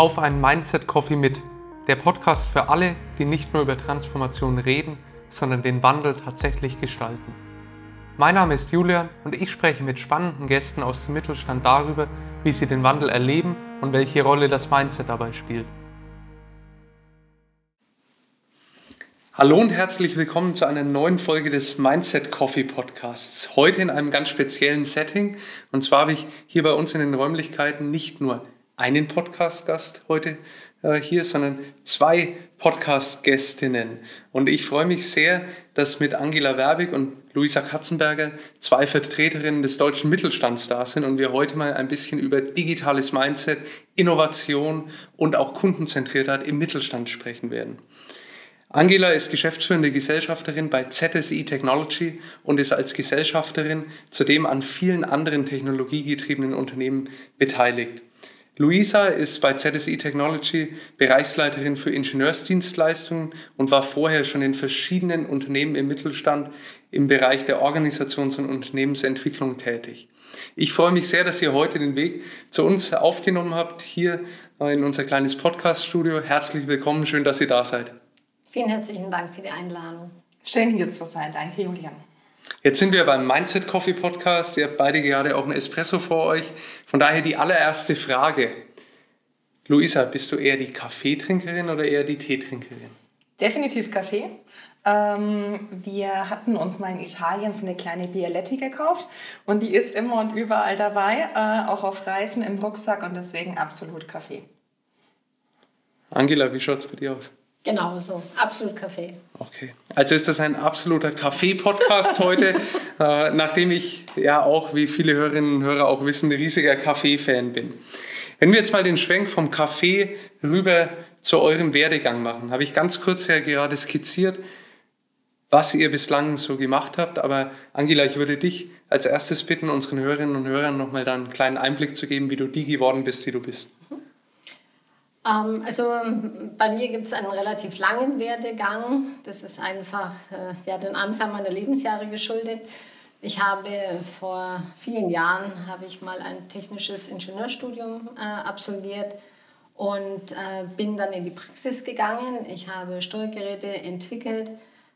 auf einen Mindset Coffee mit. Der Podcast für alle, die nicht nur über Transformation reden, sondern den Wandel tatsächlich gestalten. Mein Name ist Julian und ich spreche mit spannenden Gästen aus dem Mittelstand darüber, wie sie den Wandel erleben und welche Rolle das Mindset dabei spielt. Hallo und herzlich willkommen zu einer neuen Folge des Mindset Coffee Podcasts. Heute in einem ganz speziellen Setting. Und zwar habe ich hier bei uns in den Räumlichkeiten nicht nur einen Podcast-Gast heute äh, hier, sondern zwei Podcast-Gästinnen. Und ich freue mich sehr, dass mit Angela Werbig und Luisa Katzenberger zwei Vertreterinnen des deutschen Mittelstands da sind und wir heute mal ein bisschen über digitales Mindset, Innovation und auch Kundenzentriertheit im Mittelstand sprechen werden. Angela ist geschäftsführende Gesellschafterin bei ZSI Technology und ist als Gesellschafterin zudem an vielen anderen technologiegetriebenen Unternehmen beteiligt. Luisa ist bei ZSI Technology Bereichsleiterin für Ingenieursdienstleistungen und war vorher schon in verschiedenen Unternehmen im Mittelstand im Bereich der Organisations- und Unternehmensentwicklung tätig. Ich freue mich sehr, dass ihr heute den Weg zu uns aufgenommen habt, hier in unser kleines Podcast-Studio. Herzlich willkommen, schön, dass ihr da seid. Vielen herzlichen Dank für die Einladung. Schön hier zu sein. Danke, Julian. Jetzt sind wir beim Mindset Coffee Podcast. Ihr habt beide gerade auch einen Espresso vor euch. Von daher die allererste Frage. Luisa, bist du eher die Kaffeetrinkerin oder eher die Teetrinkerin? Definitiv Kaffee. Ähm, wir hatten uns mal in Italien so eine kleine Bialetti gekauft und die ist immer und überall dabei, äh, auch auf Reisen im Rucksack und deswegen absolut Kaffee. Angela, wie schaut es bei dir aus? Genauso, absolut Kaffee. Okay, also ist das ein absoluter Kaffee-Podcast heute, äh, nachdem ich ja auch, wie viele Hörerinnen und Hörer auch wissen, ein riesiger Kaffee-Fan bin. Wenn wir jetzt mal den Schwenk vom Kaffee rüber zu eurem Werdegang machen, habe ich ganz kurz ja gerade skizziert, was ihr bislang so gemacht habt. Aber Angela, ich würde dich als erstes bitten, unseren Hörerinnen und Hörern nochmal da einen kleinen Einblick zu geben, wie du die geworden bist, die du bist. Ähm, also bei mir gibt es einen relativ langen Werdegang. Das ist einfach äh, ja, den Anzahl meiner Lebensjahre geschuldet. Ich habe vor vielen Jahren habe ich mal ein technisches Ingenieurstudium äh, absolviert und äh, bin dann in die Praxis gegangen. Ich habe Steuergeräte entwickelt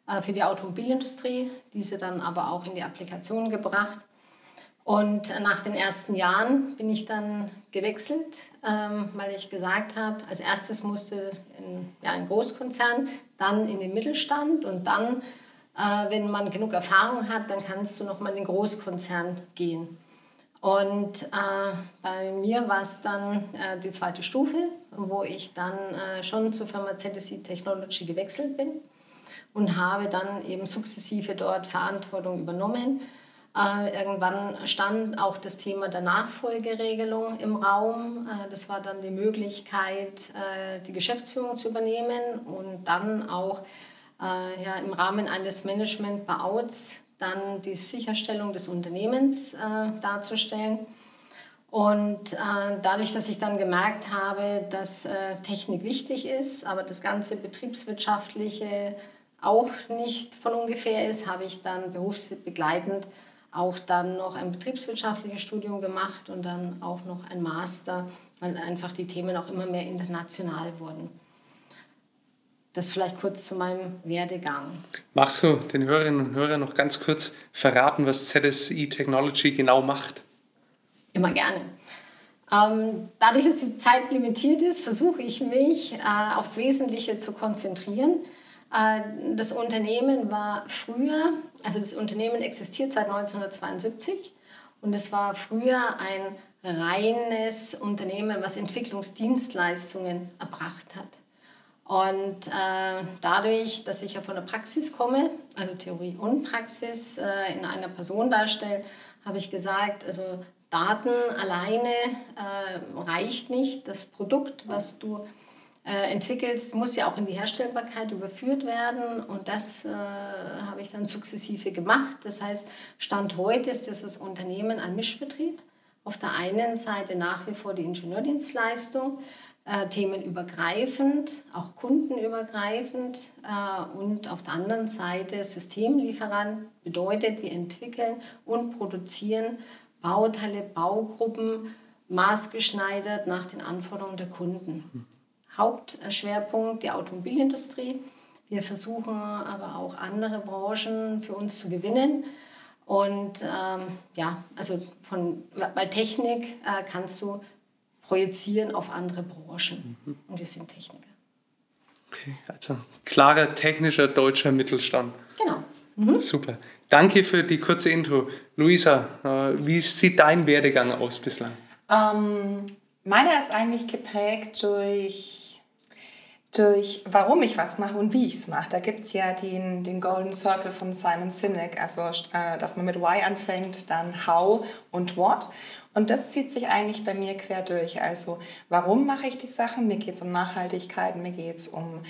äh, für die Automobilindustrie, diese dann aber auch in die Applikation gebracht. Und nach den ersten Jahren bin ich dann gewechselt, ähm, weil ich gesagt habe, als erstes musste in, ja, ein Großkonzern, dann in den Mittelstand und dann, äh, wenn man genug Erfahrung hat, dann kannst du nochmal in den Großkonzern gehen. Und äh, bei mir war es dann äh, die zweite Stufe, wo ich dann schon zur Firma ZSI Technology gewechselt bin und habe dann eben sukzessive dort Verantwortung übernommen äh, irgendwann stand auch das Thema der Nachfolgeregelung im Raum. Äh, das war dann die Möglichkeit, äh, die Geschäftsführung zu übernehmen und dann auch ja, im Rahmen eines Management-Bouts dann die Sicherstellung des Unternehmens darzustellen. Und äh, dadurch, dass ich dann gemerkt habe, dass äh, Technik wichtig ist, aber das ganze Betriebswirtschaftliche auch nicht von ungefähr ist, habe ich dann berufsbegleitend auch dann noch ein betriebswirtschaftliches Studium gemacht und dann auch noch ein Master, weil einfach die Themen auch immer mehr international wurden. Das vielleicht kurz zu meinem Werdegang. Magst du den Hörerinnen und Hörern noch ganz kurz verraten, was ZSI Technology genau macht? Immer gerne. Ähm, dadurch, dass die Zeit limitiert ist, versuche ich mich äh, aufs Wesentliche zu konzentrieren. Äh, das Unternehmen war früher, also das Unternehmen existiert seit 1972 und es war früher ein reines Unternehmen, was Entwicklungsdienstleistungen erbracht hat. Und äh, dadurch, dass ich ja von der Praxis komme, also Theorie und Praxis äh, in einer Person darstelle, habe ich gesagt, also Daten alleine äh, reicht nicht. Das Produkt, was du äh, entwickelst, muss ja auch in die Herstellbarkeit überführt werden. Und das äh, habe ich dann sukzessive gemacht. Das heißt, Stand heute ist dieses Unternehmen ein Mischbetrieb. Auf der einen Seite nach wie vor die Ingenieurdienstleistung, äh, themenübergreifend, auch kundenübergreifend äh, und auf der anderen Seite Systemlieferant bedeutet, wir entwickeln und produzieren Bauteile, Baugruppen, maßgeschneidert nach den Anforderungen der Kunden. Hauptschwerpunkt die Automobilindustrie. Wir versuchen aber auch andere Branchen für uns zu gewinnen. Und ähm, ja, also von, weil Technik äh, kannst du projizieren auf andere Branchen. Mhm. Und wir sind Techniker. Okay, also klarer technischer deutscher Mittelstand. Genau. Mhm. Super. Danke für die kurze Intro. Luisa, äh, wie sieht dein Werdegang aus bislang? Ähm, meiner ist eigentlich geprägt durch durch warum ich was mache und wie ich es mache. Da gibt es ja den, den Golden Circle von Simon Sinek, also äh, dass man mit Why anfängt, dann How und What. Und das zieht sich eigentlich bei mir quer durch. Also warum mache ich die Sachen? Mir geht es um Nachhaltigkeit, mir geht es um,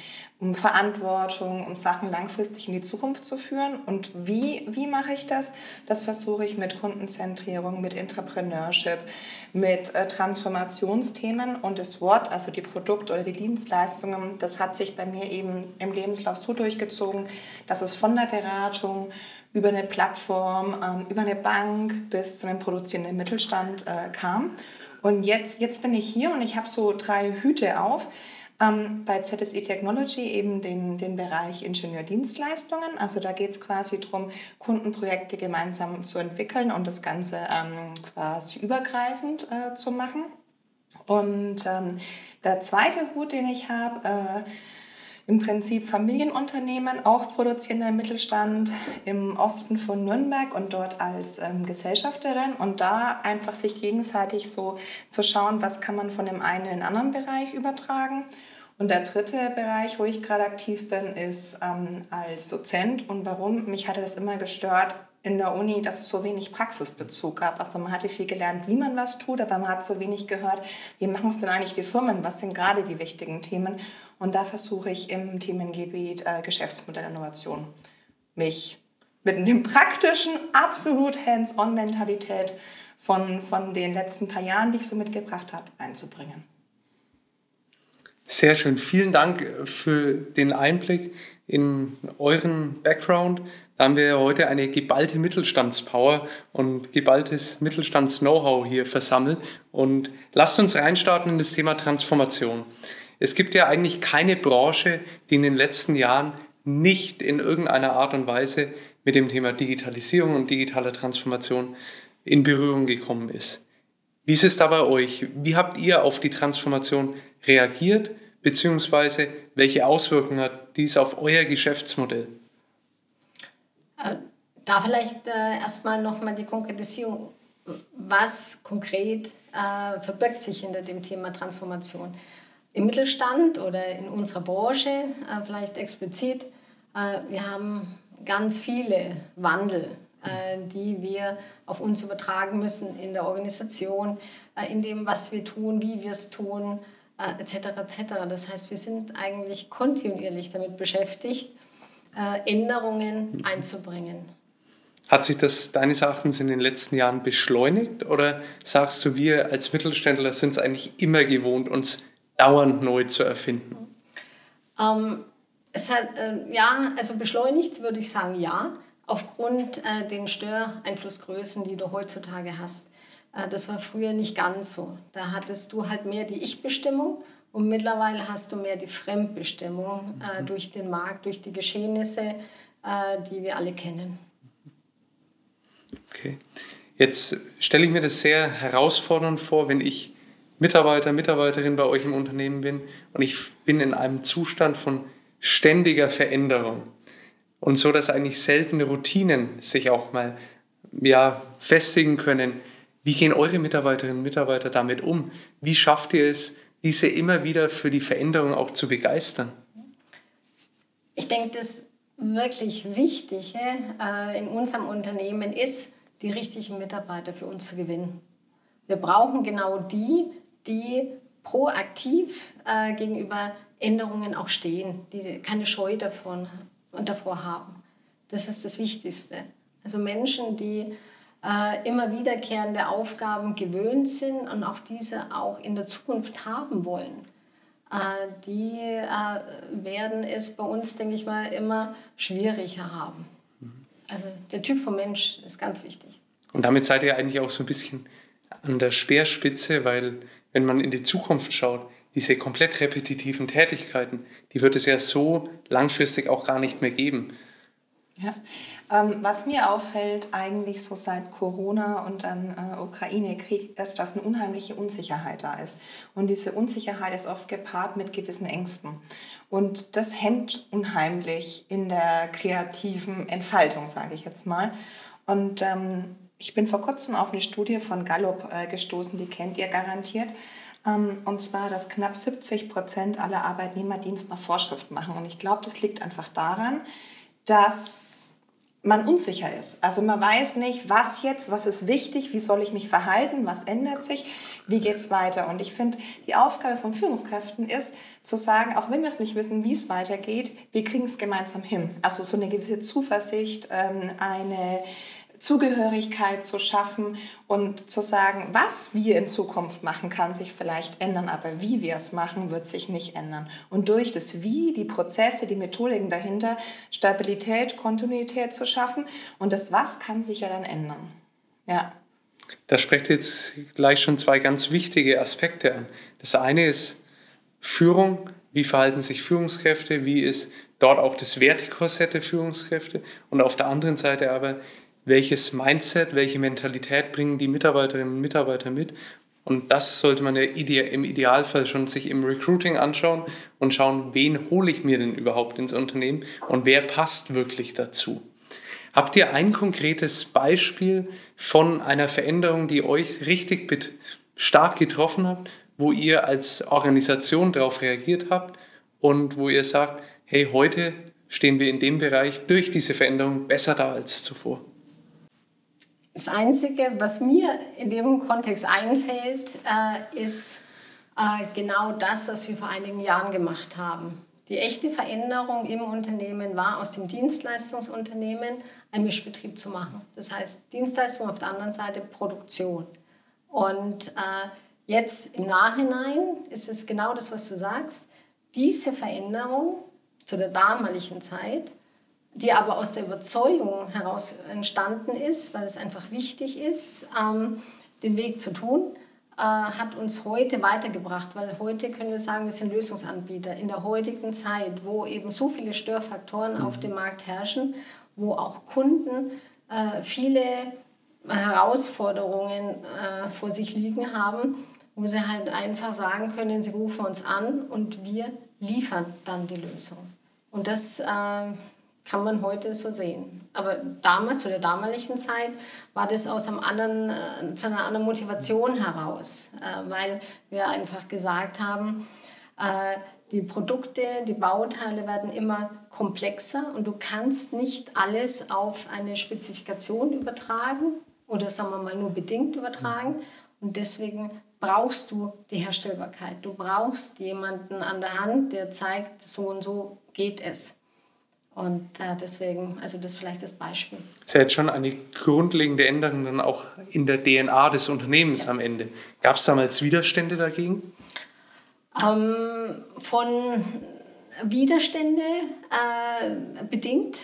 um Verantwortung, um Sachen langfristig in die Zukunft zu führen. Und wie, wie mache ich das? Das versuche ich mit Kundenzentrierung, mit Entrepreneurship, mit äh, Transformationsthemen. Und das Wort, also die Produkte oder die Dienstleistungen, das hat sich bei mir eben im Lebenslauf so durchgezogen, dass es von der Beratung über eine Plattform, ähm, über eine Bank bis zu einem produzierenden Mittelstand äh, kam. Und jetzt, jetzt bin ich hier und ich habe so drei Hüte auf. Ähm, bei ZSE Technology eben den, den Bereich Ingenieurdienstleistungen. Also da geht es quasi darum, Kundenprojekte gemeinsam zu entwickeln und das Ganze ähm, quasi übergreifend äh, zu machen. Und ähm, der zweite Hut, den ich habe, äh, im Prinzip Familienunternehmen, auch produzierender Mittelstand im Osten von Nürnberg und dort als ähm, Gesellschafterin und da einfach sich gegenseitig so zu schauen, was kann man von dem einen in den anderen Bereich übertragen. Und der dritte Bereich, wo ich gerade aktiv bin, ist ähm, als Dozent. Und warum? Mich hatte das immer gestört, in der Uni, dass es so wenig Praxisbezug gab. Also man hatte viel gelernt, wie man was tut, aber man hat so wenig gehört, wie machen es denn eigentlich die Firmen, was sind gerade die wichtigen Themen. Und da versuche ich im Themengebiet äh, Geschäftsmodellinnovation mich mit dem praktischen, absolut hands-on-Mentalität von, von den letzten paar Jahren, die ich so mitgebracht habe, einzubringen. Sehr schön. Vielen Dank für den Einblick in euren Background. Da haben wir heute eine geballte Mittelstandspower und geballtes Mittelstands-Know-how hier versammelt. Und lasst uns reinstarten in das Thema Transformation. Es gibt ja eigentlich keine Branche, die in den letzten Jahren nicht in irgendeiner Art und Weise mit dem Thema Digitalisierung und digitaler Transformation in Berührung gekommen ist. Wie ist es da bei euch? Wie habt ihr auf die Transformation reagiert? Beziehungsweise welche Auswirkungen hat dies auf euer Geschäftsmodell? Äh, da vielleicht äh, erstmal nochmal die Konkretisierung. Was konkret äh, verbirgt sich hinter dem Thema Transformation? Im Mittelstand oder in unserer Branche äh, vielleicht explizit, äh, wir haben ganz viele Wandel, äh, die wir auf uns übertragen müssen in der Organisation, in dem, was wir tun, wie wir es tun, etc. etc. Das heißt, wir sind eigentlich kontinuierlich damit beschäftigt, Änderungen einzubringen. Hat sich das deines Erachtens in den letzten Jahren beschleunigt oder sagst du, wir als Mittelständler sind es eigentlich immer gewohnt, uns dauernd neu zu erfinden? Ähm, es hat, äh, ja, also beschleunigt würde ich sagen, ja, aufgrund äh, den Störeinflussgrößen, die du heutzutage hast. Äh, das war früher nicht ganz so. Da hattest du halt mehr die Ich-Bestimmung und mittlerweile hast du mehr die Fremdbestimmung äh, mhm. durch den Markt, durch die Geschehnisse, äh, die wir alle kennen. Okay. Jetzt stelle ich mir das sehr herausfordernd vor, wenn ich Mitarbeiter, Mitarbeiterin bei euch im Unternehmen bin und ich bin in einem Zustand von ständiger Veränderung. Und so, dass eigentlich seltene Routinen sich auch mal ja, festigen können. Wie gehen eure Mitarbeiterinnen und Mitarbeiter damit um? Wie schafft ihr es, diese immer wieder für die Veränderung auch zu begeistern? Ich denke, das wirklich Wichtige äh, in unserem Unternehmen ist, die richtigen Mitarbeiter für uns zu gewinnen. Wir brauchen genau die, die proaktiv äh, gegenüber Änderungen auch stehen, die keine Scheu davon und davor haben. Das ist das Wichtigste. Also Menschen, die äh, immer wiederkehrende Aufgaben gewöhnt sind und auch diese auch in der Zukunft haben wollen, äh, die äh, werden es bei uns, denke ich mal, immer schwieriger haben. Also der Typ vom Mensch ist ganz wichtig. Und damit seid ihr eigentlich auch so ein bisschen an der Speerspitze, weil wenn man in die Zukunft schaut, diese komplett repetitiven Tätigkeiten, die wird es ja so langfristig auch gar nicht mehr geben. Ja. Ähm, was mir auffällt, eigentlich so seit Corona und dann äh, Ukraine-Krieg, ist, dass eine unheimliche Unsicherheit da ist. Und diese Unsicherheit ist oft gepaart mit gewissen Ängsten. Und das hemmt unheimlich in der kreativen Entfaltung, sage ich jetzt mal. Und ähm, ich bin vor kurzem auf eine Studie von Gallup äh, gestoßen, die kennt ihr garantiert. Ähm, und zwar, dass knapp 70 Prozent aller Arbeitnehmer Dienst nach Vorschrift machen. Und ich glaube, das liegt einfach daran, dass man unsicher ist. Also man weiß nicht, was jetzt, was ist wichtig, wie soll ich mich verhalten, was ändert sich, wie geht es weiter. Und ich finde, die Aufgabe von Führungskräften ist zu sagen, auch wenn wir es nicht wissen, wie es weitergeht, wir kriegen es gemeinsam hin. Also so eine gewisse Zuversicht, ähm, eine Zugehörigkeit zu schaffen und zu sagen, was wir in Zukunft machen, kann sich vielleicht ändern, aber wie wir es machen, wird sich nicht ändern. Und durch das Wie, die Prozesse, die Methodiken dahinter, Stabilität, Kontinuität zu schaffen und das Was kann sich ja dann ändern. Ja. Da sprecht jetzt gleich schon zwei ganz wichtige Aspekte an. Das eine ist Führung. Wie verhalten sich Führungskräfte? Wie ist dort auch das Wertekorsett der Führungskräfte? Und auf der anderen Seite aber, welches Mindset, welche Mentalität bringen die Mitarbeiterinnen und Mitarbeiter mit. Und das sollte man ja im Idealfall schon sich im Recruiting anschauen und schauen, wen hole ich mir denn überhaupt ins Unternehmen und wer passt wirklich dazu. Habt ihr ein konkretes Beispiel von einer Veränderung, die euch richtig stark getroffen hat, wo ihr als Organisation darauf reagiert habt und wo ihr sagt, hey, heute stehen wir in dem Bereich durch diese Veränderung besser da als zuvor? Das Einzige, was mir in dem Kontext einfällt, äh, ist äh, genau das, was wir vor einigen Jahren gemacht haben. Die echte Veränderung im Unternehmen war, aus dem Dienstleistungsunternehmen einen Mischbetrieb zu machen. Das heißt, Dienstleistung auf der anderen Seite Produktion. Und äh, jetzt im Nachhinein ist es genau das, was du sagst. Diese Veränderung zu der damaligen Zeit die aber aus der Überzeugung heraus entstanden ist, weil es einfach wichtig ist, ähm, den Weg zu tun, äh, hat uns heute weitergebracht, weil heute können wir sagen, wir sind Lösungsanbieter. In der heutigen Zeit, wo eben so viele Störfaktoren mhm. auf dem Markt herrschen, wo auch Kunden äh, viele Herausforderungen äh, vor sich liegen haben, wo sie halt einfach sagen können, sie rufen uns an und wir liefern dann die Lösung. Und das äh, kann man heute so sehen. Aber damals, zu der damaligen Zeit, war das aus einem anderen, äh, zu einer anderen Motivation heraus, äh, weil wir einfach gesagt haben, äh, die Produkte, die Bauteile werden immer komplexer und du kannst nicht alles auf eine Spezifikation übertragen oder sagen wir mal nur bedingt übertragen. Und deswegen brauchst du die Herstellbarkeit. Du brauchst jemanden an der Hand, der zeigt, so und so geht es. Und äh, deswegen, also das vielleicht das Beispiel. Das ist ja jetzt schon eine grundlegende Änderung dann auch in der DNA des Unternehmens ja. am Ende. Gab es damals Widerstände dagegen? Ähm, von Widerstände äh, bedingt.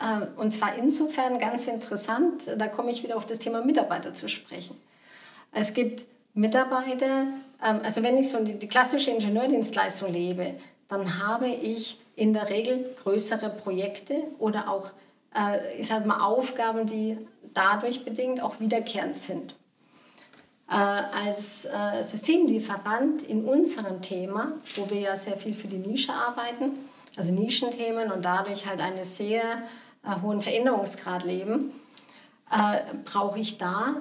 Äh, und zwar insofern ganz interessant, da komme ich wieder auf das Thema Mitarbeiter zu sprechen. Es gibt Mitarbeiter, ähm, also wenn ich so die, die klassische Ingenieurdienstleistung lebe, dann habe ich in der Regel größere Projekte oder auch äh, ich sag mal, Aufgaben, die dadurch bedingt auch wiederkehrend sind. Äh, als äh, Systemlieferant in unserem Thema, wo wir ja sehr viel für die Nische arbeiten, also Nischenthemen und dadurch halt einen sehr hohen Veränderungsgrad leben, brauche ich da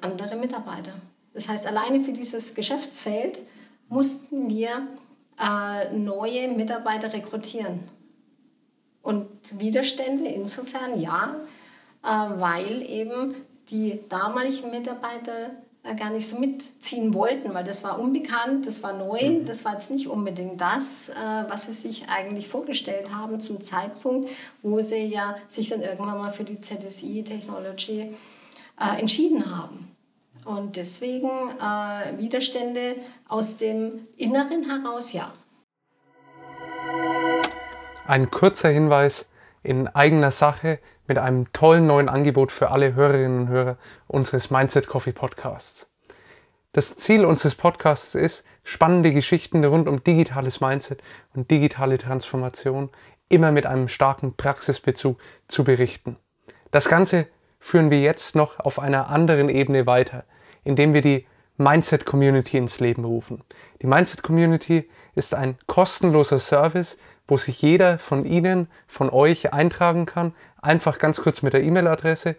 andere Mitarbeiter. Das heißt, alleine für dieses Geschäftsfeld mussten wir äh, neue Mitarbeiter rekrutieren. Und Widerstände insofern ja, äh, weil eben die damaligen Mitarbeiter äh, gar nicht so mitziehen wollten, weil das war unbekannt, das war neu, mhm. das war jetzt nicht unbedingt das, äh, was sie sich eigentlich vorgestellt haben zum Zeitpunkt, wo sie ja sich dann irgendwann mal für die ZSI Technology äh, entschieden haben. Und deswegen äh, Widerstände aus dem Inneren heraus, ja. Ein kurzer Hinweis in eigener Sache. mit einem tollen neuen Angebot für alle Hörerinnen und Hörer unseres Mindset Coffee Podcasts. Das Ziel unseres Podcasts ist, spannende Geschichten rund um digitales Mindset und digitale Transformation immer mit einem starken Praxisbezug zu berichten. Das Ganze führen wir jetzt noch auf einer anderen Ebene weiter, indem wir die Mindset Community ins Leben rufen. Die Mindset Community ist ein kostenloser Service, wo sich jeder von Ihnen, von euch eintragen kann, einfach ganz kurz mit der E-Mail-Adresse.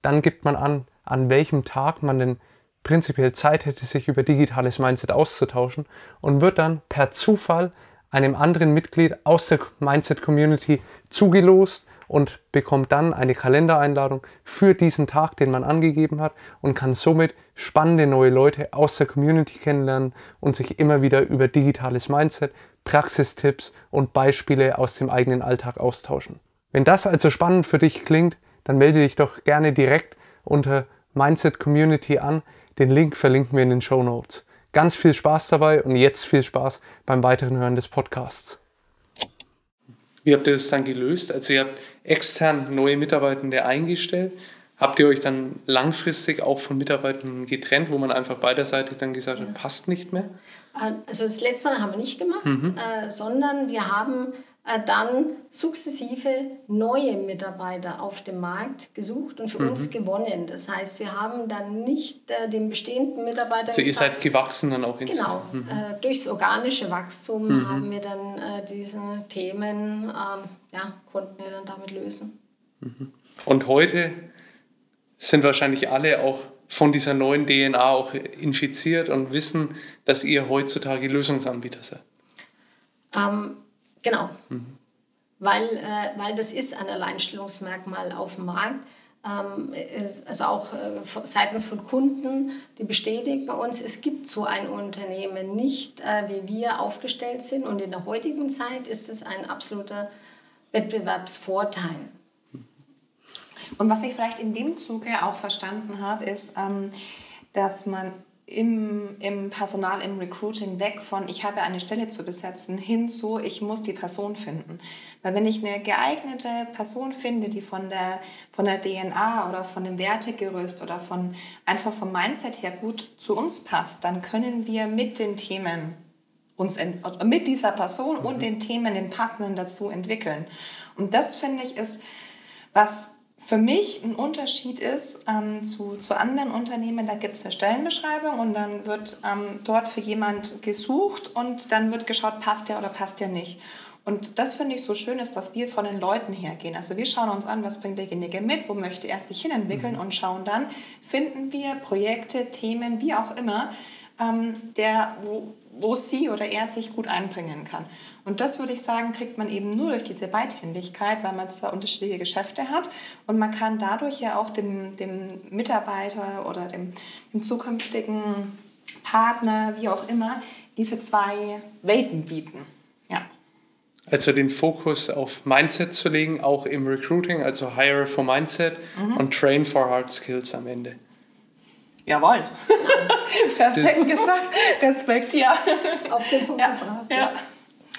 Dann gibt man an, an welchem Tag man denn prinzipiell Zeit hätte, sich über digitales Mindset auszutauschen und wird dann per Zufall einem anderen Mitglied aus der Mindset Community zugelost und bekommt dann eine Kalendereinladung für diesen Tag, den man angegeben hat und kann somit spannende neue Leute aus der Community kennenlernen und sich immer wieder über digitales Mindset, Praxistipps und Beispiele aus dem eigenen Alltag austauschen. Wenn das also spannend für dich klingt, dann melde dich doch gerne direkt unter Mindset Community an. Den Link verlinken wir in den Show Notes. Ganz viel Spaß dabei und jetzt viel Spaß beim weiteren Hören des Podcasts. Wie habt ihr das dann gelöst? Also ihr habt extern neue Mitarbeitende eingestellt. Habt ihr euch dann langfristig auch von Mitarbeitern getrennt, wo man einfach beiderseitig dann gesagt hat, passt nicht mehr? Also das Letztere haben wir nicht gemacht, mhm. äh, sondern wir haben dann sukzessive neue Mitarbeiter auf dem Markt gesucht und für mhm. uns gewonnen. Das heißt, wir haben dann nicht äh, den bestehenden Mitarbeiter. Also ihr seid gewachsen dann auch insgesamt. Genau. Mhm. Äh, durchs organische Wachstum mhm. haben wir dann äh, diese Themen, ähm, ja, konnten wir dann damit lösen. Mhm. Und heute sind wahrscheinlich alle auch von dieser neuen DNA auch infiziert und wissen, dass ihr heutzutage Lösungsanbieter seid. Ähm, Genau. Mhm. Weil, äh, weil das ist ein Alleinstellungsmerkmal auf dem Markt. Ähm, also auch äh, seitens von Kunden, die bestätigen uns, es gibt so ein Unternehmen nicht, äh, wie wir aufgestellt sind. Und in der heutigen Zeit ist es ein absoluter Wettbewerbsvorteil. Und was ich vielleicht in dem Zuge auch verstanden habe, ist, ähm, dass man im, im Personal, im Recruiting weg von, ich habe eine Stelle zu besetzen, hin zu, ich muss die Person finden. Weil wenn ich eine geeignete Person finde, die von der, von der DNA oder von dem Wertegerüst oder von, einfach vom Mindset her gut zu uns passt, dann können wir mit den Themen uns mit dieser Person und mhm. den Themen den passenden dazu entwickeln. Und das finde ich ist was für mich ein Unterschied ist ähm, zu, zu anderen Unternehmen, da gibt es eine Stellenbeschreibung und dann wird ähm, dort für jemand gesucht und dann wird geschaut, passt der oder passt der nicht. Und das finde ich so schön ist, dass wir von den Leuten hergehen. Also wir schauen uns an, was bringt derjenige mit, wo möchte er sich hinentwickeln mhm. und schauen dann, finden wir Projekte, Themen, wie auch immer, ähm, der, wo, wo sie oder er sich gut einbringen kann. Und das würde ich sagen, kriegt man eben nur durch diese Beidhändigkeit, weil man zwei unterschiedliche Geschäfte hat und man kann dadurch ja auch dem, dem Mitarbeiter oder dem, dem zukünftigen Partner, wie auch immer, diese zwei Welten bieten. Ja. Also den Fokus auf Mindset zu legen, auch im Recruiting, also Hire for Mindset mhm. und Train for Hard Skills am Ende. Jawohl. Perfekt gesagt. Respekt, ja. Auf den Punkt ja. gebracht. Ja.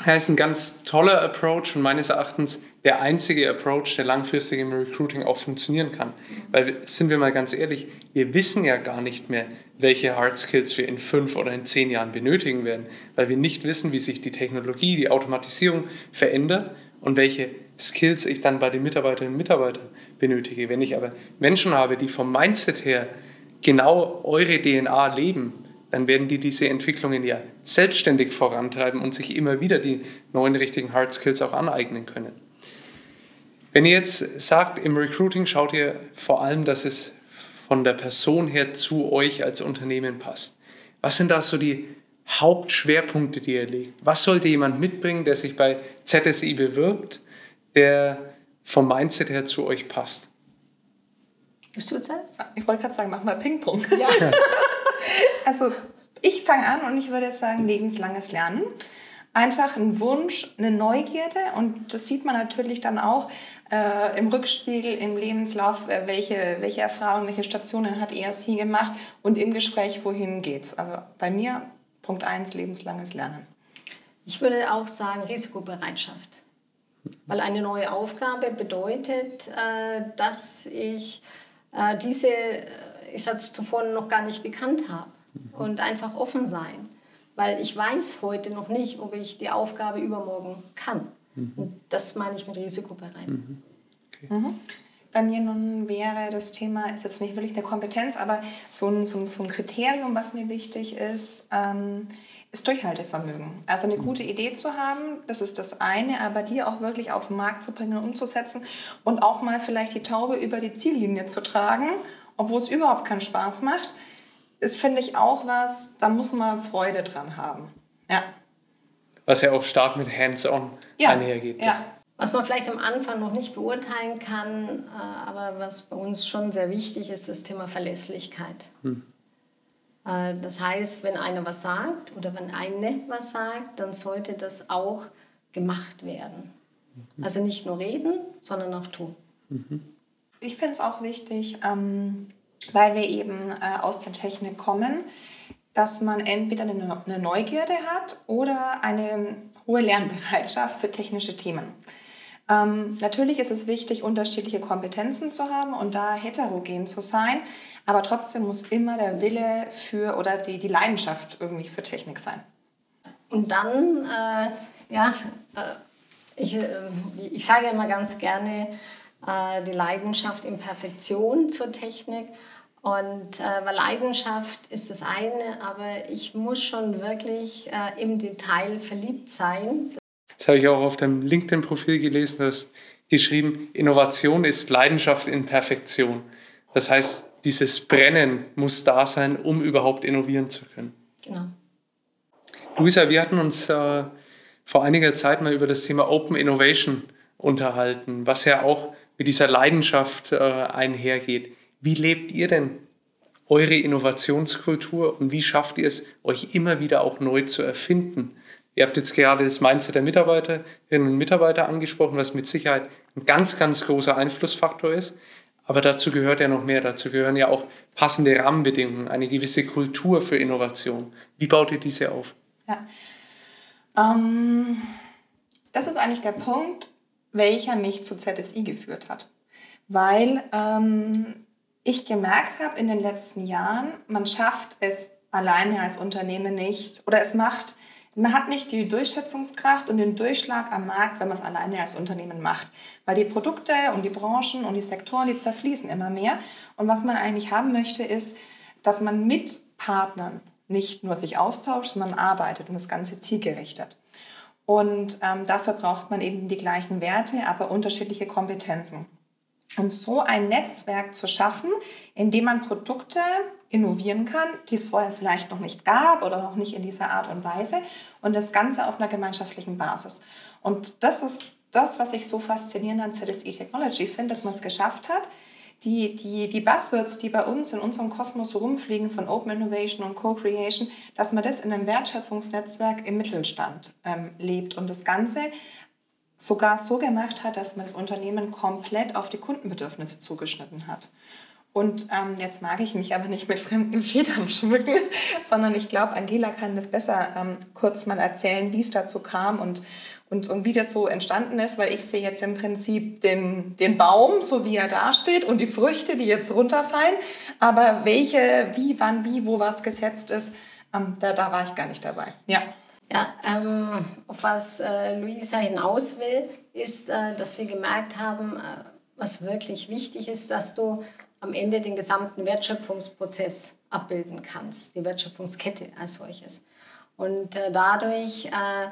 Ja, ist ein ganz toller Approach und meines Erachtens der einzige Approach, der langfristig im Recruiting auch funktionieren kann. Weil, sind wir mal ganz ehrlich, wir wissen ja gar nicht mehr, welche Hard Skills wir in fünf oder in zehn Jahren benötigen werden, weil wir nicht wissen, wie sich die Technologie, die Automatisierung verändert und welche Skills ich dann bei den Mitarbeiterinnen und Mitarbeitern benötige. Wenn ich aber Menschen habe, die vom Mindset her genau eure DNA leben, dann werden die diese Entwicklungen ja selbstständig vorantreiben und sich immer wieder die neuen richtigen Hard Skills auch aneignen können. Wenn ihr jetzt sagt, im Recruiting schaut ihr vor allem, dass es von der Person her zu euch als Unternehmen passt. Was sind da so die Hauptschwerpunkte, die ihr legt? Was sollte jemand mitbringen, der sich bei ZSI bewirbt, der vom Mindset her zu euch passt? Bist du das? Ich wollte gerade sagen, mach mal Ping-Pong. Ja. also ich fange an und ich würde sagen, lebenslanges Lernen. Einfach ein Wunsch, eine Neugierde und das sieht man natürlich dann auch äh, im Rückspiegel, im Lebenslauf, äh, welche, welche Erfahrungen, welche Stationen hat ESC gemacht und im Gespräch, wohin geht's. Also bei mir Punkt 1, lebenslanges Lernen. Ich würde auch sagen Risikobereitschaft. Weil eine neue Aufgabe bedeutet, äh, dass ich äh, diese, äh, ich sage zuvor noch gar nicht gekannt habe. Und einfach offen sein. Weil ich weiß heute noch nicht, ob ich die Aufgabe übermorgen kann. Mhm. Und das meine ich mit risikobereit. Mhm. Okay. Mhm. Bei mir nun wäre das Thema, ist jetzt nicht wirklich eine Kompetenz, aber so ein, so ein, so ein Kriterium, was mir wichtig ist, ähm, ist Durchhaltevermögen. Also eine gute Idee zu haben, das ist das eine, aber die auch wirklich auf den Markt zu bringen und umzusetzen und auch mal vielleicht die Taube über die Ziellinie zu tragen, obwohl es überhaupt keinen Spaß macht, ist, finde ich, auch was, da muss man Freude dran haben. Ja. Was ja auch stark mit Hands-on ja. einhergeht. Ja. Was man vielleicht am Anfang noch nicht beurteilen kann, äh, aber was bei uns schon sehr wichtig ist, das Thema Verlässlichkeit. Hm. Äh, das heißt, wenn einer was sagt oder wenn eine was sagt, dann sollte das auch gemacht werden. Mhm. Also nicht nur reden, sondern auch tun. Mhm. Ich finde es auch wichtig, ähm, weil wir eben äh, aus der Technik kommen, dass man entweder eine Neugierde hat oder eine hohe Lernbereitschaft für technische Themen. Ähm, natürlich ist es wichtig, unterschiedliche Kompetenzen zu haben und da heterogen zu sein, aber trotzdem muss immer der Wille für oder die, die Leidenschaft irgendwie für Technik sein. Und dann, äh, ja, äh, ich, äh, ich sage immer ganz gerne, äh, die Leidenschaft in Perfektion zur Technik. Und äh, weil Leidenschaft ist das eine, aber ich muss schon wirklich äh, im Detail verliebt sein. Das habe ich auch auf deinem LinkedIn-Profil gelesen. Du hast geschrieben, Innovation ist Leidenschaft in Perfektion. Das heißt, dieses Brennen muss da sein, um überhaupt innovieren zu können. Genau. Luisa, wir hatten uns äh, vor einiger Zeit mal über das Thema Open Innovation unterhalten, was ja auch mit dieser Leidenschaft äh, einhergeht. Wie lebt ihr denn eure Innovationskultur und wie schafft ihr es, euch immer wieder auch neu zu erfinden? Ihr habt jetzt gerade das Mindset der Mitarbeiterinnen und Mitarbeiter angesprochen, was mit Sicherheit ein ganz, ganz großer Einflussfaktor ist. Aber dazu gehört ja noch mehr. Dazu gehören ja auch passende Rahmenbedingungen, eine gewisse Kultur für Innovation. Wie baut ihr diese auf? Ja. Ähm, das ist eigentlich der Punkt, welcher mich zu ZSI geführt hat. Weil ähm, ich gemerkt habe in den letzten Jahren, man schafft es alleine als Unternehmen nicht oder es macht man hat nicht die Durchsetzungskraft und den Durchschlag am Markt, wenn man es alleine als Unternehmen macht. Weil die Produkte und die Branchen und die Sektoren, die zerfließen immer mehr. Und was man eigentlich haben möchte, ist, dass man mit Partnern nicht nur sich austauscht, sondern arbeitet und das Ganze zielgerichtet. Und ähm, dafür braucht man eben die gleichen Werte, aber unterschiedliche Kompetenzen. Und so ein Netzwerk zu schaffen, in dem man Produkte innovieren kann, die es vorher vielleicht noch nicht gab oder noch nicht in dieser Art und Weise und das Ganze auf einer gemeinschaftlichen Basis. Und das ist das, was ich so faszinierend an ZSE Technology finde, dass man es geschafft hat, die, die, die Buzzwords, die bei uns in unserem Kosmos rumfliegen von Open Innovation und Co-Creation, dass man das in einem Wertschöpfungsnetzwerk im Mittelstand ähm, lebt und das Ganze sogar so gemacht hat, dass man das Unternehmen komplett auf die Kundenbedürfnisse zugeschnitten hat. Und ähm, jetzt mag ich mich aber nicht mit fremden Federn schmücken, sondern ich glaube, Angela kann das besser ähm, kurz mal erzählen, wie es dazu kam und, und, und wie das so entstanden ist, weil ich sehe jetzt im Prinzip den, den Baum, so wie er dasteht und die Früchte, die jetzt runterfallen. Aber welche, wie, wann, wie, wo was gesetzt ist, ähm, da, da war ich gar nicht dabei. Ja. Ja, ähm, auf was äh, Luisa hinaus will, ist, äh, dass wir gemerkt haben, äh, was wirklich wichtig ist, dass du am Ende den gesamten Wertschöpfungsprozess abbilden kannst, die Wertschöpfungskette als solches. Und äh, dadurch, äh,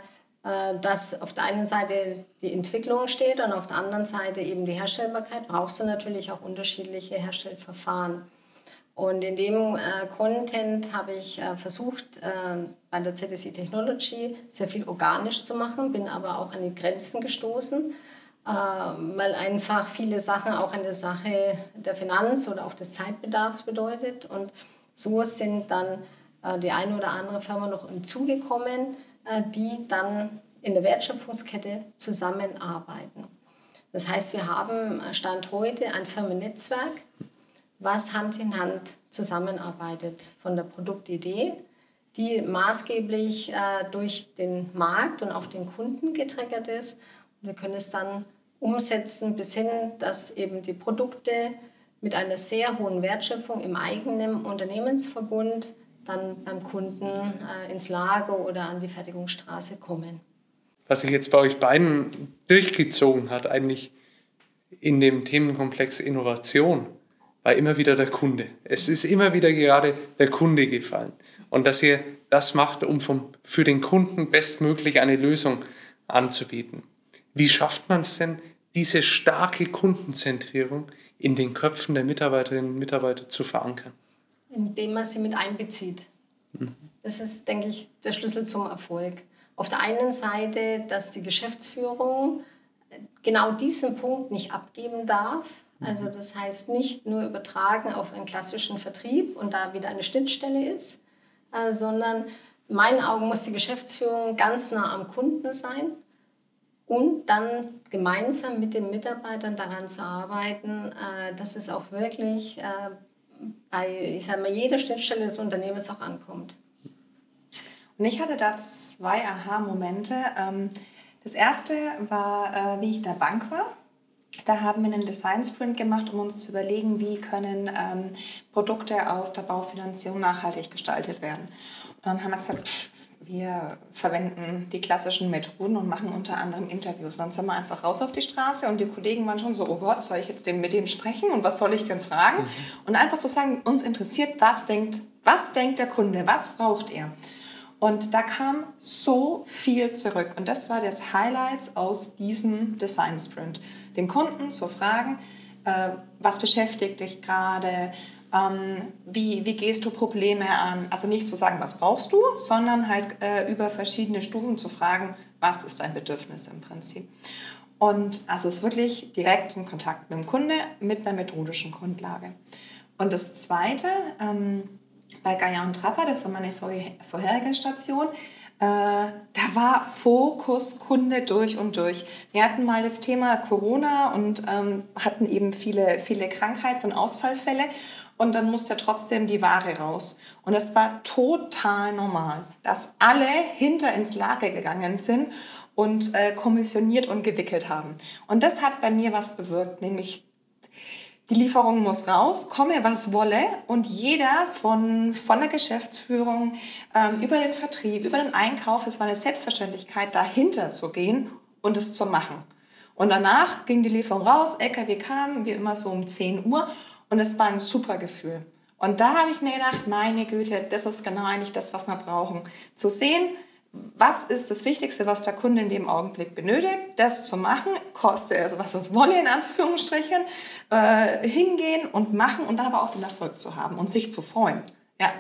äh, dass auf der einen Seite die Entwicklung steht und auf der anderen Seite eben die Herstellbarkeit, brauchst du natürlich auch unterschiedliche Herstellverfahren. Und in dem äh, Content habe ich äh, versucht, äh, bei der ZSI Technology sehr viel organisch zu machen, bin aber auch an die Grenzen gestoßen weil einfach viele Sachen auch eine Sache der Finanz oder auch des Zeitbedarfs bedeutet. Und so sind dann äh, die eine oder andere Firma noch hinzugekommen, äh, die dann in der Wertschöpfungskette zusammenarbeiten. Das heißt, wir haben Stand heute ein Firmennetzwerk, was Hand in Hand zusammenarbeitet von der Produktidee, die maßgeblich äh, durch den Markt und auch den Kunden getriggert ist Wir können es dann umsetzen bis hin, dass eben die Produkte mit einer sehr hohen Wertschöpfung im eigenen Unternehmensverbund dann beim Kunden äh, ins Lager oder an die Fertigungsstraße kommen. Was sich jetzt bei euch beiden durchgezogen hat, eigentlich in dem Themenkomplex Innovation, war immer wieder der Kunde. Es ist immer wieder gerade der Kunde gefallen. Und dass ihr das macht, um vom, für den Kunden bestmöglich eine Lösung anzubieten. Wie schafft man es denn, diese starke Kundenzentrierung in den Köpfen der Mitarbeiterinnen und Mitarbeiter zu verankern? Indem man sie mit einbezieht. Mhm. Das ist, denke ich, der Schlüssel zum Erfolg. Auf der einen Seite, dass die Geschäftsführung genau diesen Punkt nicht abgeben darf. Also das heißt nicht nur übertragen auf einen klassischen Vertrieb und da wieder eine Schnittstelle ist, äh, sondern in meinen Augen muss die Geschäftsführung ganz nah am Kunden sein und dann gemeinsam mit den Mitarbeitern daran zu arbeiten, äh, dass es auch wirklich äh, bei ich sag mal, jeder Schnittstelle des Unternehmens auch ankommt. Und ich hatte da zwei Aha-Momente. Ähm, das erste war, äh, wie ich in der Bank war. Da haben wir einen Design Sprint gemacht, um uns zu überlegen, wie können ähm, Produkte aus der Baufinanzierung nachhaltig gestaltet werden. Und dann haben wir gesagt, wir verwenden die klassischen Methoden und machen unter anderem Interviews. Dann sind wir einfach raus auf die Straße und die Kollegen waren schon so, oh Gott, soll ich jetzt mit dem sprechen und was soll ich denn fragen? Mhm. Und einfach zu sagen, uns interessiert, was denkt, was denkt der Kunde, was braucht er? Und da kam so viel zurück. Und das war das Highlights aus diesem Design Sprint. Den Kunden zu fragen, äh, was beschäftigt dich gerade, ähm, wie, wie gehst du Probleme an? Also nicht zu sagen, was brauchst du, sondern halt äh, über verschiedene Stufen zu fragen, was ist dein Bedürfnis im Prinzip. Und also es ist wirklich direkt in Kontakt mit dem Kunde mit einer methodischen Grundlage. Und das Zweite, ähm, bei Gaia und Trapper, das war meine vorherige Station, äh, da war Fokus Kunde durch und durch. Wir hatten mal das Thema Corona und ähm, hatten eben viele, viele Krankheits- und Ausfallfälle und dann musste trotzdem die Ware raus. Und es war total normal, dass alle hinter ins Lager gegangen sind und äh, kommissioniert und gewickelt haben. Und das hat bei mir was bewirkt, nämlich die Lieferung muss raus, komme was wolle und jeder von, von der Geschäftsführung ähm, über den Vertrieb, über den Einkauf, es war eine Selbstverständlichkeit, dahinter zu gehen und es zu machen. Und danach ging die Lieferung raus, LKW kam, wie immer so um 10 Uhr und es war ein super Gefühl. Und da habe ich mir gedacht, meine Güte, das ist genau eigentlich das, was wir brauchen. Zu sehen, was ist das Wichtigste, was der Kunde in dem Augenblick benötigt, das zu machen, kostet also was es wolle in Anführungsstrichen, äh, hingehen und machen und dann aber auch den Erfolg zu haben und sich zu freuen. Ja.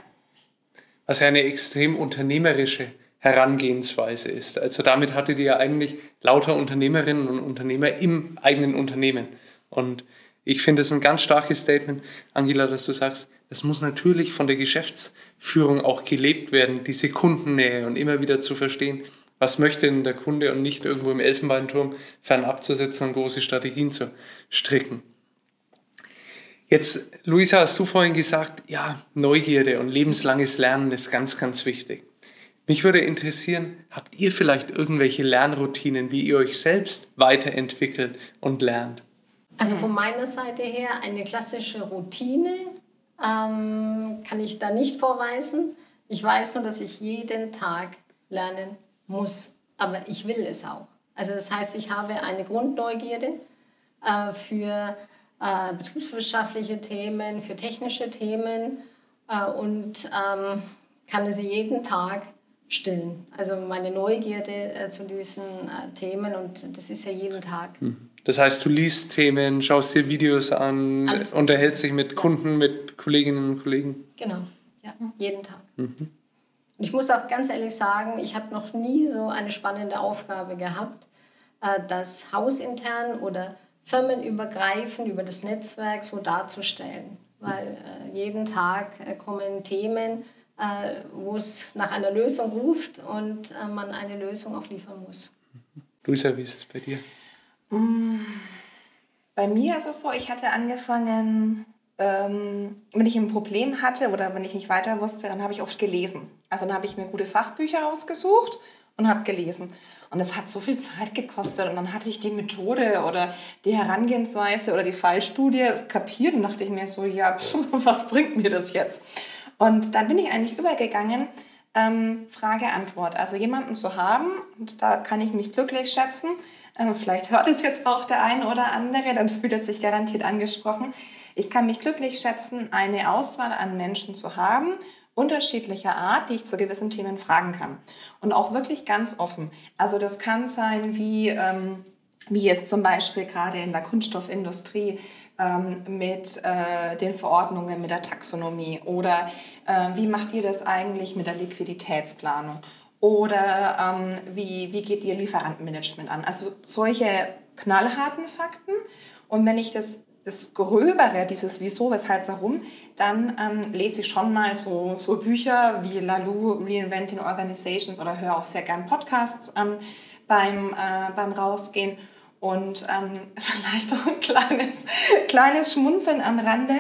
Was ja eine extrem unternehmerische Herangehensweise ist. Also damit hattet ihr ja eigentlich lauter Unternehmerinnen und Unternehmer im eigenen Unternehmen. Und ich finde es ein ganz starkes Statement, Angela, dass du sagst, es muss natürlich von der Geschäftsführung auch gelebt werden, diese Kundennähe und immer wieder zu verstehen, was möchte denn der Kunde und nicht irgendwo im Elfenbeinturm fernab zu sitzen und große Strategien zu stricken. Jetzt, Luisa, hast du vorhin gesagt, ja, Neugierde und lebenslanges Lernen ist ganz, ganz wichtig. Mich würde interessieren, habt ihr vielleicht irgendwelche Lernroutinen, wie ihr euch selbst weiterentwickelt und lernt? Also von meiner Seite her eine klassische Routine ähm, kann ich da nicht vorweisen. Ich weiß nur, dass ich jeden Tag lernen muss, aber ich will es auch. Also das heißt, ich habe eine Grundneugierde äh, für äh, betriebswirtschaftliche Themen, für technische Themen äh, und ähm, kann sie jeden Tag stillen. Also meine Neugierde äh, zu diesen äh, Themen und das ist ja jeden Tag. Mhm. Das heißt, du liest Themen, schaust dir Videos an, Alles unterhältst dich mit Kunden, mit Kolleginnen und Kollegen. Genau, ja, jeden Tag. Mhm. Und ich muss auch ganz ehrlich sagen, ich habe noch nie so eine spannende Aufgabe gehabt, äh, das hausintern oder firmenübergreifend über das Netzwerk so darzustellen. Weil äh, jeden Tag äh, kommen Themen, wo es nach einer Lösung ruft und man eine Lösung auch liefern muss. Luisa, wie ist es bei dir? Mm, bei mir ist es so, ich hatte angefangen, ähm, wenn ich ein Problem hatte oder wenn ich nicht weiter wusste, dann habe ich oft gelesen. Also dann habe ich mir gute Fachbücher ausgesucht und habe gelesen. Und es hat so viel Zeit gekostet. Und dann hatte ich die Methode oder die Herangehensweise oder die Fallstudie kapiert und dachte ich mir so, ja, pff, was bringt mir das jetzt? Und dann bin ich eigentlich übergegangen, ähm, Frage-Antwort. Also jemanden zu haben, und da kann ich mich glücklich schätzen, vielleicht hört es jetzt auch der eine oder andere, dann fühlt es sich garantiert angesprochen. Ich kann mich glücklich schätzen, eine Auswahl an Menschen zu haben, unterschiedlicher Art, die ich zu gewissen Themen fragen kann. Und auch wirklich ganz offen. Also das kann sein, wie, ähm, wie es zum Beispiel gerade in der Kunststoffindustrie ähm, mit äh, den Verordnungen, mit der Taxonomie oder äh, wie macht ihr das eigentlich mit der Liquiditätsplanung oder ähm, wie, wie geht ihr Lieferantenmanagement an? Also solche knallharten Fakten. Und wenn ich das das Gröbere, dieses Wieso, Weshalb, Warum, dann ähm, lese ich schon mal so, so Bücher wie Lalou, Reinventing Organizations oder höre auch sehr gern Podcasts ähm, beim, äh, beim Rausgehen. Und ähm, vielleicht auch ein kleines, kleines Schmunzeln am Rande.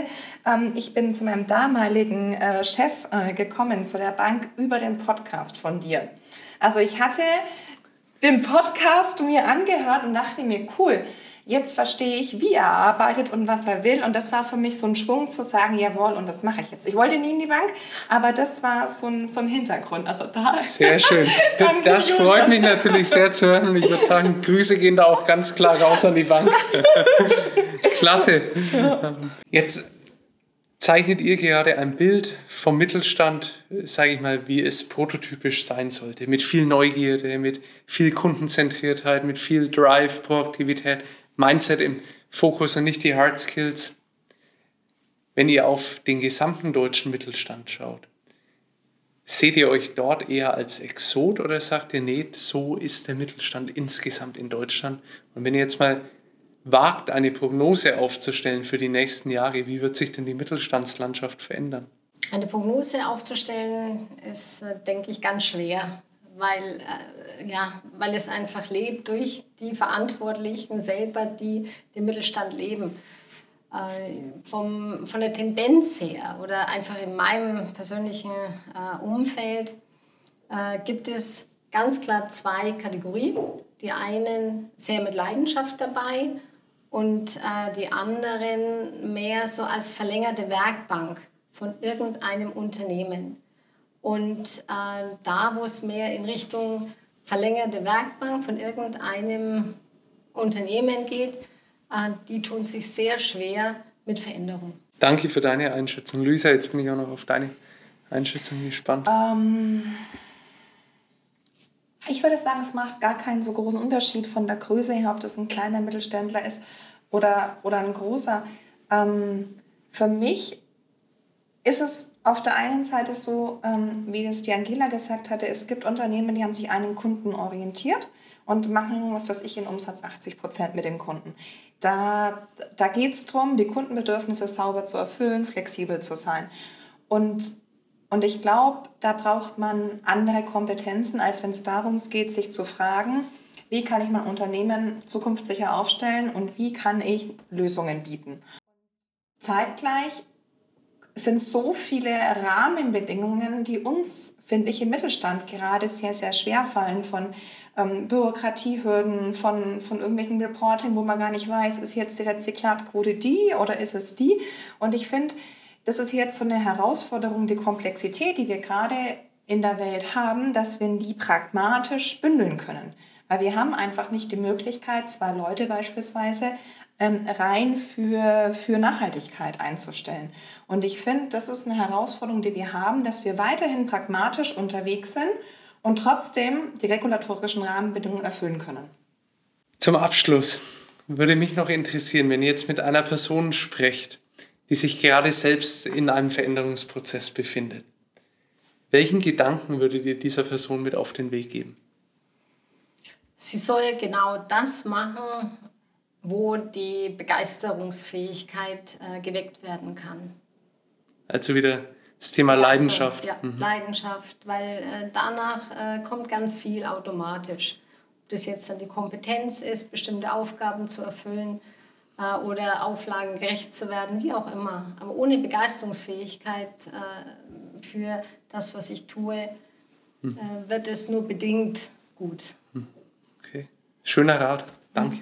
Ähm, ich bin zu meinem damaligen äh, Chef äh, gekommen, zu der Bank, über den Podcast von dir. Also ich hatte den Podcast mir angehört und dachte mir, cool, jetzt verstehe ich, wie er arbeitet und was er will. Und das war für mich so ein Schwung zu sagen, jawohl, und das mache ich jetzt. Ich wollte nie in die Bank, aber das war so ein, so ein Hintergrund. Also da sehr schön. das freut mich natürlich sehr zu hören. Und ich würde sagen, Grüße gehen da auch ganz klar raus an die Bank. Klasse. Jetzt zeichnet ihr gerade ein Bild vom Mittelstand, sage ich mal, wie es prototypisch sein sollte. Mit viel Neugierde, mit viel Kundenzentriertheit, mit viel Drive, Proaktivität. Mindset im Fokus und nicht die Hard Skills. Wenn ihr auf den gesamten deutschen Mittelstand schaut, seht ihr euch dort eher als Exot oder sagt ihr, nee, so ist der Mittelstand insgesamt in Deutschland? Und wenn ihr jetzt mal wagt, eine Prognose aufzustellen für die nächsten Jahre, wie wird sich denn die Mittelstandslandschaft verändern? Eine Prognose aufzustellen ist, äh, denke ich, ganz schwer weil, äh, ja, weil es einfach lebt durch die Verantwortlichen selber, die den Mittelstand leben. Äh, vom, von der Tendenz her oder einfach in meinem persönlichen äh, Umfeld äh, gibt es ganz klar zwei Kategorien. Die einen sehr mit Leidenschaft dabei und äh, die anderen mehr so als verlängerte Werkbank von irgendeinem Unternehmen. Und äh, da, wo es mehr in Richtung verlängerte Werkbank von irgendeinem Unternehmen geht, äh, die tun sich sehr schwer mit Veränderung. Danke für deine Einschätzung. Luisa, jetzt bin ich auch noch auf deine Einschätzung gespannt. Ähm, ich würde sagen, es macht gar keinen so großen Unterschied von der Größe her, ob das ein kleiner Mittelständler ist oder, oder ein großer. Ähm, für mich ist es auf der einen Seite so, ähm, wie es die Angela gesagt hatte, es gibt Unternehmen, die haben sich einen Kunden orientiert und machen, was weiß ich, in Umsatz 80 Prozent mit dem Kunden. Da, da geht es darum, die Kundenbedürfnisse sauber zu erfüllen, flexibel zu sein. Und, und ich glaube, da braucht man andere Kompetenzen, als wenn es darum geht, sich zu fragen, wie kann ich mein Unternehmen zukunftssicher aufstellen und wie kann ich Lösungen bieten. Zeitgleich sind so viele Rahmenbedingungen, die uns, finde ich, im Mittelstand gerade sehr, sehr schwer fallen von ähm, Bürokratiehürden, von, von irgendwelchen Reporting, wo man gar nicht weiß, ist jetzt die Rezyklatquote die oder ist es die? Und ich finde, das ist jetzt so eine Herausforderung, die Komplexität, die wir gerade in der Welt haben, dass wir die pragmatisch bündeln können. Weil wir haben einfach nicht die Möglichkeit, zwei Leute beispielsweise ähm, rein für, für Nachhaltigkeit einzustellen. Und ich finde, das ist eine Herausforderung, die wir haben, dass wir weiterhin pragmatisch unterwegs sind und trotzdem die regulatorischen Rahmenbedingungen erfüllen können. Zum Abschluss würde mich noch interessieren, wenn ihr jetzt mit einer Person sprecht, die sich gerade selbst in einem Veränderungsprozess befindet. Welchen Gedanken würdet ihr dieser Person mit auf den Weg geben? Sie soll genau das machen, wo die Begeisterungsfähigkeit äh, geweckt werden kann. Also wieder das Thema Leidenschaft. Ja, mhm. Leidenschaft, weil äh, danach äh, kommt ganz viel automatisch. Ob das jetzt dann die Kompetenz ist, bestimmte Aufgaben zu erfüllen äh, oder Auflagen gerecht zu werden, wie auch immer. Aber ohne Begeisterungsfähigkeit äh, für das, was ich tue, mhm. Äh, wird es nur bedingt gut. Okay, schöner Rat. Danke.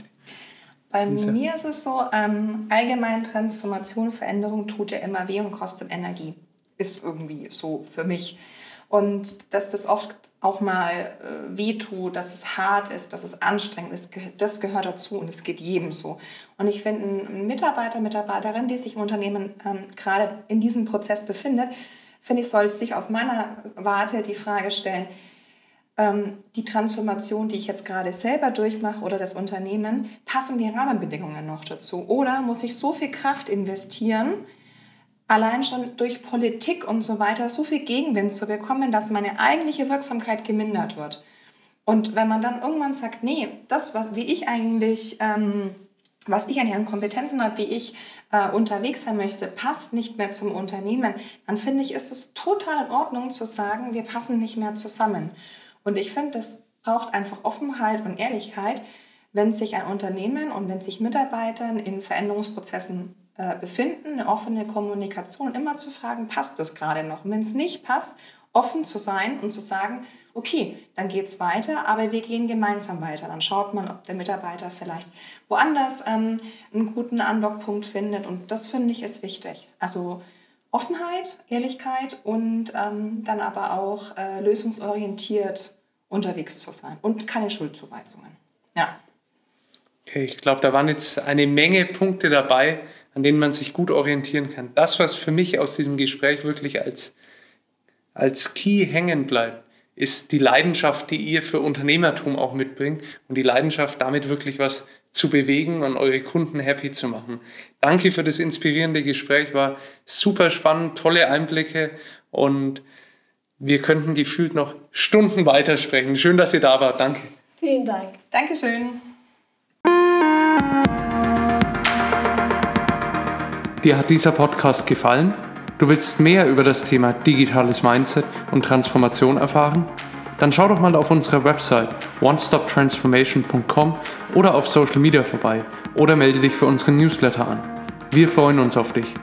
Bei mir ist es so, ähm, allgemein Transformation, Veränderung tut ja immer weh und kostet Energie. Ist irgendwie so für mich. Und dass das oft auch mal äh, wehtut, dass es hart ist, dass es anstrengend ist, das gehört dazu und es geht jedem so. Und ich finde, ein Mitarbeiter, Mitarbeiterin, die sich im Unternehmen ähm, gerade in diesem Prozess befindet, finde ich, soll sich aus meiner Warte die Frage stellen, die Transformation, die ich jetzt gerade selber durchmache oder das Unternehmen, passen die Rahmenbedingungen noch dazu? Oder muss ich so viel Kraft investieren, allein schon durch Politik und so weiter so viel Gegenwind zu bekommen, dass meine eigentliche Wirksamkeit gemindert wird? Und wenn man dann irgendwann sagt, nee, das, was, wie ich eigentlich, ähm, was ich an ihren Kompetenzen habe, wie ich äh, unterwegs sein möchte, passt nicht mehr zum Unternehmen, dann finde ich, ist es total in Ordnung zu sagen, wir passen nicht mehr zusammen. Und ich finde, das braucht einfach Offenheit und Ehrlichkeit, wenn sich ein Unternehmen und wenn sich Mitarbeiter in Veränderungsprozessen äh, befinden, eine offene Kommunikation, immer zu fragen, passt das gerade noch? Und wenn es nicht passt, offen zu sein und zu sagen, okay, dann geht es weiter, aber wir gehen gemeinsam weiter. Dann schaut man, ob der Mitarbeiter vielleicht woanders ähm, einen guten Andockpunkt findet. Und das finde ich ist wichtig. Also Offenheit, Ehrlichkeit und ähm, dann aber auch äh, lösungsorientiert unterwegs zu sein und keine Schuldzuweisungen. Ja. Okay, ich glaube, da waren jetzt eine Menge Punkte dabei, an denen man sich gut orientieren kann. Das, was für mich aus diesem Gespräch wirklich als, als Key hängen bleibt, ist die Leidenschaft, die ihr für Unternehmertum auch mitbringt und die Leidenschaft, damit wirklich was zu bewegen und eure Kunden happy zu machen. Danke für das inspirierende Gespräch, war super spannend, tolle Einblicke und wir könnten gefühlt noch Stunden weitersprechen. Schön, dass ihr da wart. Danke. Vielen Dank. Dankeschön. Dir hat dieser Podcast gefallen? Du willst mehr über das Thema digitales Mindset und Transformation erfahren? Dann schau doch mal auf unserer Website onestoptransformation.com oder auf Social Media vorbei oder melde dich für unseren Newsletter an. Wir freuen uns auf dich.